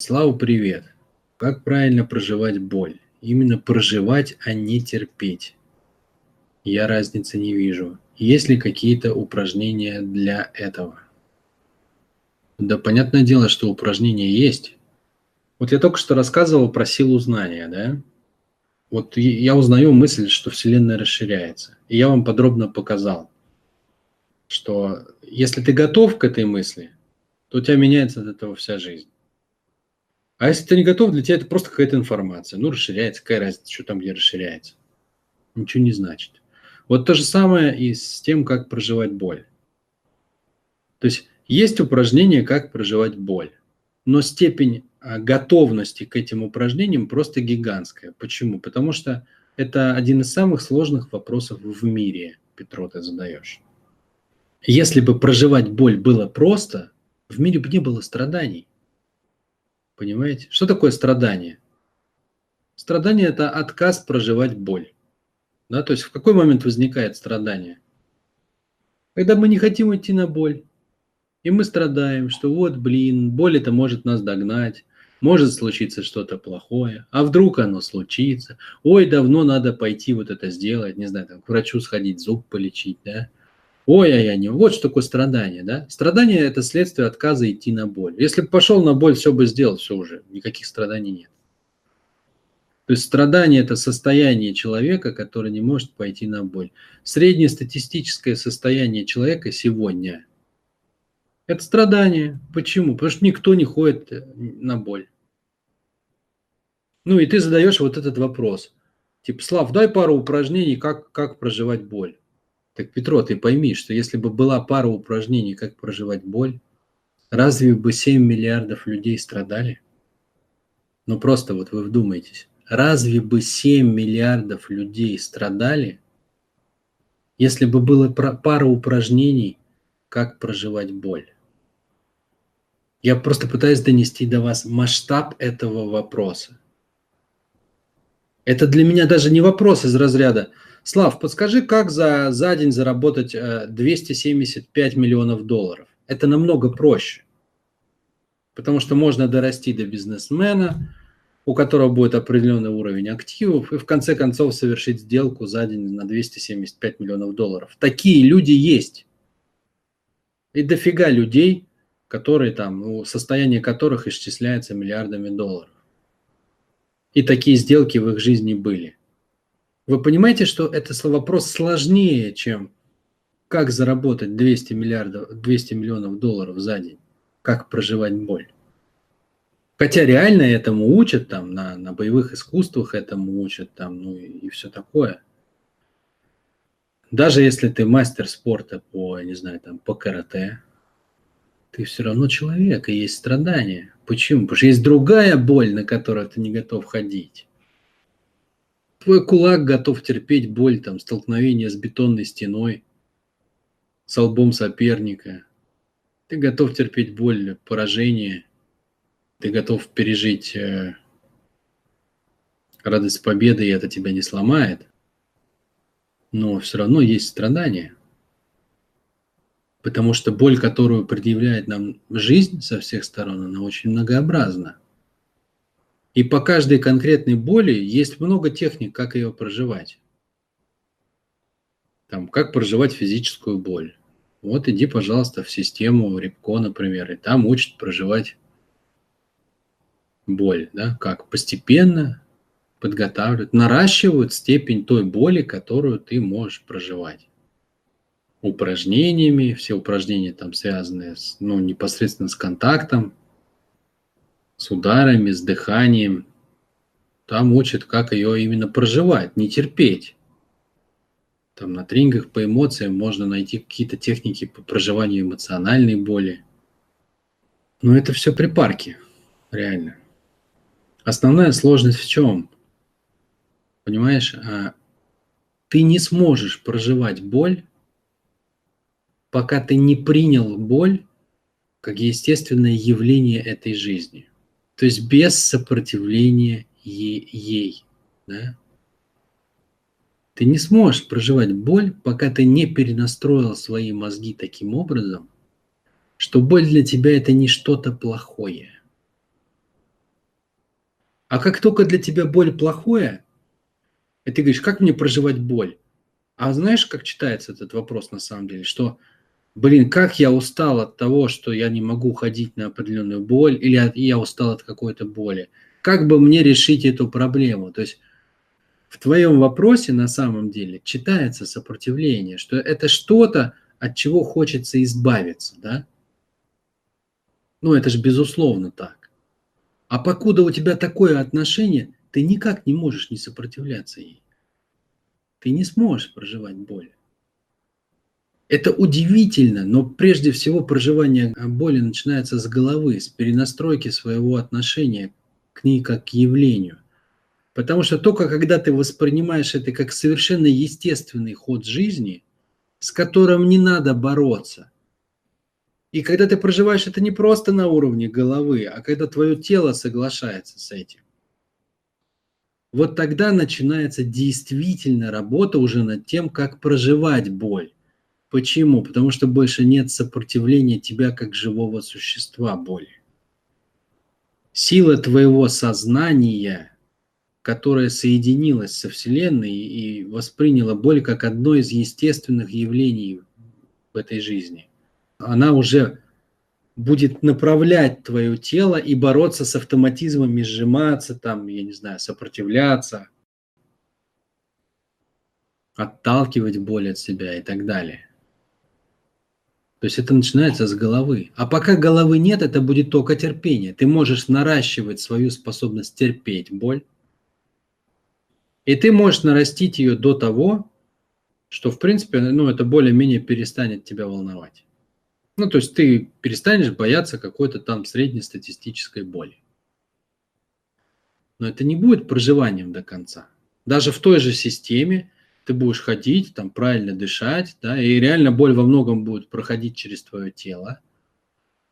Слава, привет! Как правильно проживать боль? Именно проживать, а не терпеть. Я разницы не вижу. Есть ли какие-то упражнения для этого? Да, понятное дело, что упражнения есть. Вот я только что рассказывал про силу знания, да? Вот я узнаю мысль, что Вселенная расширяется. И я вам подробно показал, что если ты готов к этой мысли, то у тебя меняется от этого вся жизнь. А если ты не готов, для тебя это просто какая-то информация. Ну, расширяется, какая разница, что там где расширяется. Ничего не значит. Вот то же самое и с тем, как проживать боль. То есть есть упражнение, как проживать боль. Но степень а, готовности к этим упражнениям просто гигантская. Почему? Потому что это один из самых сложных вопросов в мире, Петро, ты задаешь. Если бы проживать боль было просто, в мире бы не было страданий. Понимаете? Что такое страдание? Страдание – это отказ проживать боль. Да, то есть в какой момент возникает страдание? Когда мы не хотим идти на боль. И мы страдаем, что вот, блин, боль это может нас догнать, может случиться что-то плохое, а вдруг оно случится, ой, давно надо пойти вот это сделать, не знаю, там, к врачу сходить, зуб полечить, да, Ой, ай, ай, не. Вот что такое страдание, да? Страдание – это следствие отказа идти на боль. Если бы пошел на боль, все бы сделал, все уже, никаких страданий нет. То есть страдание – это состояние человека, который не может пойти на боль. Среднестатистическое состояние человека сегодня – это страдание. Почему? Потому что никто не ходит э, на боль. Ну и ты задаешь вот этот вопрос. Типа, Слав, дай пару упражнений, как, как проживать боль. Так, Петро, ты пойми, что если бы была пара упражнений, как проживать боль, разве бы 7 миллиардов людей страдали? Ну просто вот вы вдумайтесь. Разве бы 7 миллиардов людей страдали, если бы было пара упражнений, как проживать боль? Я просто пытаюсь донести до вас масштаб этого вопроса. Это для меня даже не вопрос из разряда – Слав, подскажи, как за, за день заработать 275 э, миллионов долларов? Это намного проще. Потому что можно дорасти до бизнесмена, у которого будет определенный уровень активов, и в конце концов совершить сделку за день на 275 миллионов долларов. Такие люди есть. И дофига людей, которые там, ну, состояние которых исчисляется миллиардами долларов. И такие сделки в их жизни были. Вы понимаете, что это вопрос сложнее, чем как заработать 200, миллиардов, 200 миллионов долларов за день, как проживать боль. Хотя реально этому учат, там, на, на боевых искусствах этому учат, там, ну и, и все такое. Даже если ты мастер спорта по, не знаю, там, по карате, ты все равно человек, и есть страдания. Почему? Потому что есть другая боль, на которую ты не готов ходить. Твой кулак готов терпеть боль, там, столкновение с бетонной стеной, с лбом соперника. Ты готов терпеть боль поражения. Ты готов пережить э, радость победы, и это тебя не сломает. Но все равно есть страдания. Потому что боль, которую предъявляет нам жизнь со всех сторон, она очень многообразна. И по каждой конкретной боли есть много техник, как ее проживать. Там, как проживать физическую боль. Вот иди, пожалуйста, в систему Репко, например, и там учат проживать боль, да, как постепенно подготавливают, наращивают степень той боли, которую ты можешь проживать. Упражнениями, все упражнения там связанные с, ну, непосредственно с контактом, с ударами, с дыханием. Там учат, как ее именно проживать, не терпеть. Там на тренингах по эмоциям можно найти какие-то техники по проживанию эмоциональной боли. Но это все припарки, реально. Основная сложность в чем? Понимаешь, а, ты не сможешь проживать боль, пока ты не принял боль как естественное явление этой жизни. То есть без сопротивления ей. Да? Ты не сможешь проживать боль, пока ты не перенастроил свои мозги таким образом, что боль для тебя это не что-то плохое. А как только для тебя боль плохое, и ты говоришь, как мне проживать боль? А знаешь, как читается этот вопрос на самом деле? Что, блин, как я устал от того, что я не могу ходить на определенную боль, или я устал от какой-то боли. Как бы мне решить эту проблему? То есть в твоем вопросе на самом деле читается сопротивление, что это что-то, от чего хочется избавиться, да? Ну, это же безусловно так. А покуда у тебя такое отношение, ты никак не можешь не сопротивляться ей. Ты не сможешь проживать боль. Это удивительно, но прежде всего проживание боли начинается с головы, с перенастройки своего отношения к ней как к явлению. Потому что только когда ты воспринимаешь это как совершенно естественный ход жизни, с которым не надо бороться – и когда ты проживаешь это не просто на уровне головы, а когда твое тело соглашается с этим, вот тогда начинается действительно работа уже над тем, как проживать боль. Почему? Потому что больше нет сопротивления тебя как живого существа боли. Сила твоего сознания, которая соединилась со Вселенной и восприняла боль как одно из естественных явлений в этой жизни, она уже будет направлять твое тело и бороться с автоматизмами, сжиматься, там, я не знаю, сопротивляться, отталкивать боль от себя и так далее. То есть это начинается с головы. А пока головы нет, это будет только терпение. Ты можешь наращивать свою способность терпеть боль. И ты можешь нарастить ее до того, что, в принципе, ну, это более-менее перестанет тебя волновать. Ну, то есть ты перестанешь бояться какой-то там среднестатистической боли. Но это не будет проживанием до конца. Даже в той же системе ты будешь ходить, там правильно дышать, да, и реально боль во многом будет проходить через твое тело.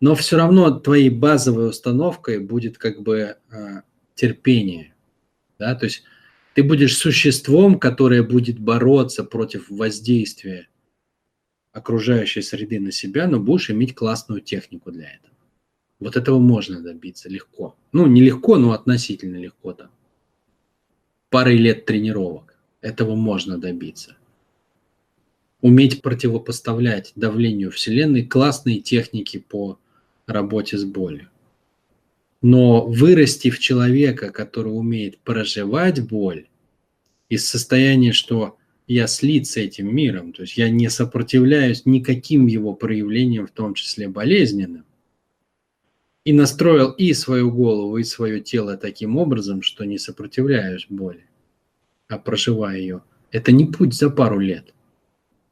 Но все равно твоей базовой установкой будет как бы э, терпение. Да? То есть ты будешь существом, которое будет бороться против воздействия окружающей среды на себя, но будешь иметь классную технику для этого. Вот этого можно добиться легко. Ну, не легко, но относительно легко там. Парой лет тренировок. Этого можно добиться. Уметь противопоставлять давлению Вселенной классные техники по работе с болью. Но вырасти в человека, который умеет проживать боль из состояния, что я слит с этим миром, то есть я не сопротивляюсь никаким его проявлениям, в том числе болезненным. И настроил и свою голову, и свое тело таким образом, что не сопротивляюсь боли, а проживаю ее. Это не путь за пару лет.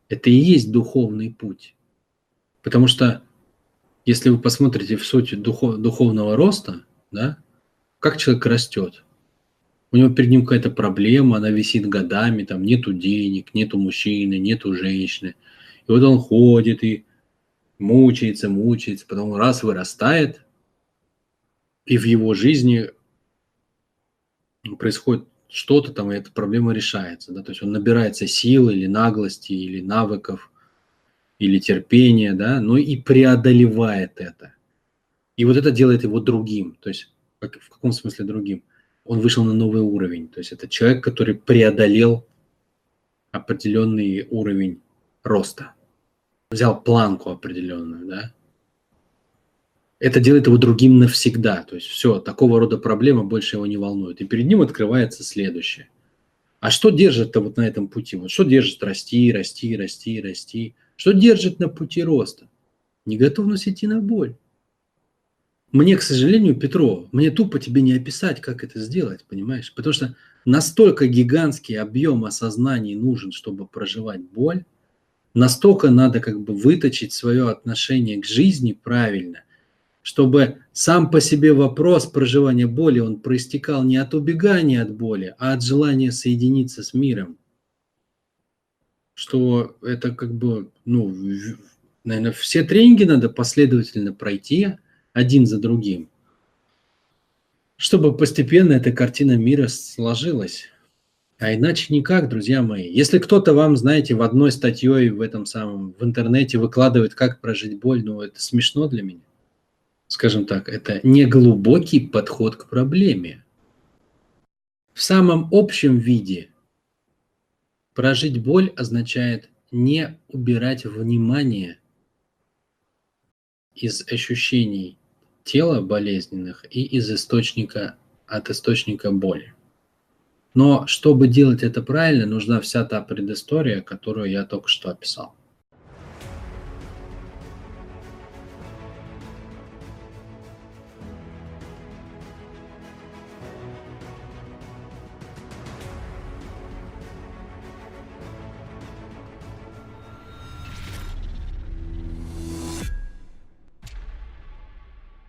Это и есть духовный путь. Потому что если вы посмотрите в суть духов, духовного роста, да, как человек растет, у него перед ним какая-то проблема, она висит годами, там нету денег, нету мужчины, нету женщины. И вот он ходит и мучается, мучается, потом раз вырастает, и в его жизни происходит что-то там, и эта проблема решается. Да? То есть он набирается силы или наглости, или навыков, или терпения, да, но и преодолевает это. И вот это делает его другим. То есть в каком смысле другим? он вышел на новый уровень. То есть это человек, который преодолел определенный уровень роста. Взял планку определенную, да. Это делает его другим навсегда. То есть все, такого рода проблема больше его не волнует. И перед ним открывается следующее. А что держит-то вот на этом пути? Вот что держит расти, расти, расти, расти? Что держит на пути роста? Неготовность идти на боль. Мне, к сожалению, Петро, мне тупо тебе не описать, как это сделать, понимаешь? Потому что настолько гигантский объем осознаний нужен, чтобы проживать боль, настолько надо как бы выточить свое отношение к жизни правильно, чтобы сам по себе вопрос проживания боли, он проистекал не от убегания от боли, а от желания соединиться с миром. Что это как бы, ну, наверное, все тренинги надо последовательно пройти, один за другим, чтобы постепенно эта картина мира сложилась. А иначе никак, друзья мои. Если кто-то вам, знаете, в одной статье в этом самом, в интернете выкладывает, как прожить боль, ну это смешно для меня. Скажем так, это не глубокий подход к проблеме. В самом общем виде прожить боль означает не убирать внимание из ощущений тела болезненных и из источника, от источника боли. Но чтобы делать это правильно, нужна вся та предыстория, которую я только что описал.